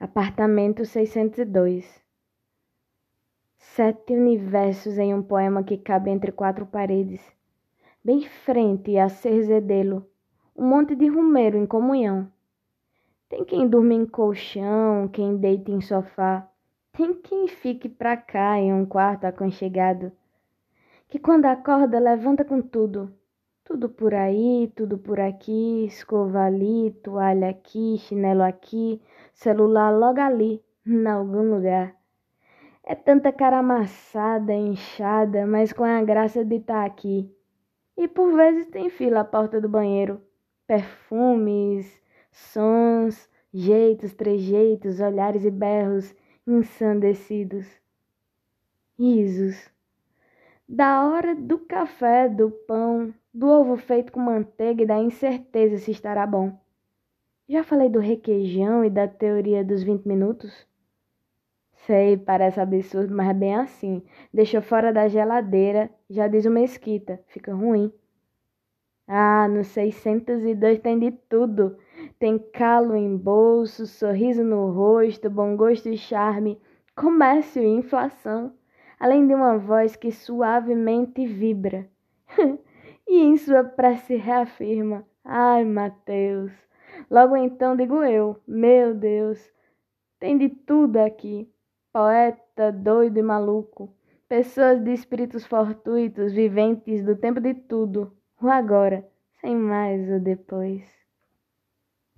Apartamento 602 Sete universos em um poema que cabe entre quatro paredes. Bem frente a Cerzedelo, um monte de rumeiro em comunhão. Tem quem durma em colchão, quem deita em sofá. Tem quem fique pra cá em um quarto aconchegado. Que quando acorda levanta com tudo. Tudo por aí, tudo por aqui, escova ali, toalha aqui, chinelo aqui, celular logo ali, em algum lugar. É tanta cara amassada, inchada, mas com a graça de estar tá aqui. E por vezes tem fila à porta do banheiro. Perfumes, sons, jeitos, trejeitos, olhares e berros ensandecidos. Risos. Da hora do café, do pão, do ovo feito com manteiga e da incerteza se estará bom. Já falei do requeijão e da teoria dos 20 minutos? Sei, parece absurdo, mas é bem assim. Deixou fora da geladeira, já diz o Mesquita, fica ruim. Ah, no 602 tem de tudo. Tem calo em bolso, sorriso no rosto, bom gosto e charme, comércio e inflação, além de uma voz que suavemente vibra. e em sua prece reafirma: Ai, Mateus. Logo então digo eu: Meu Deus, tem de tudo aqui. Poeta doido e maluco, pessoas de espíritos fortuitos, viventes do tempo de tudo, o agora, sem mais o depois.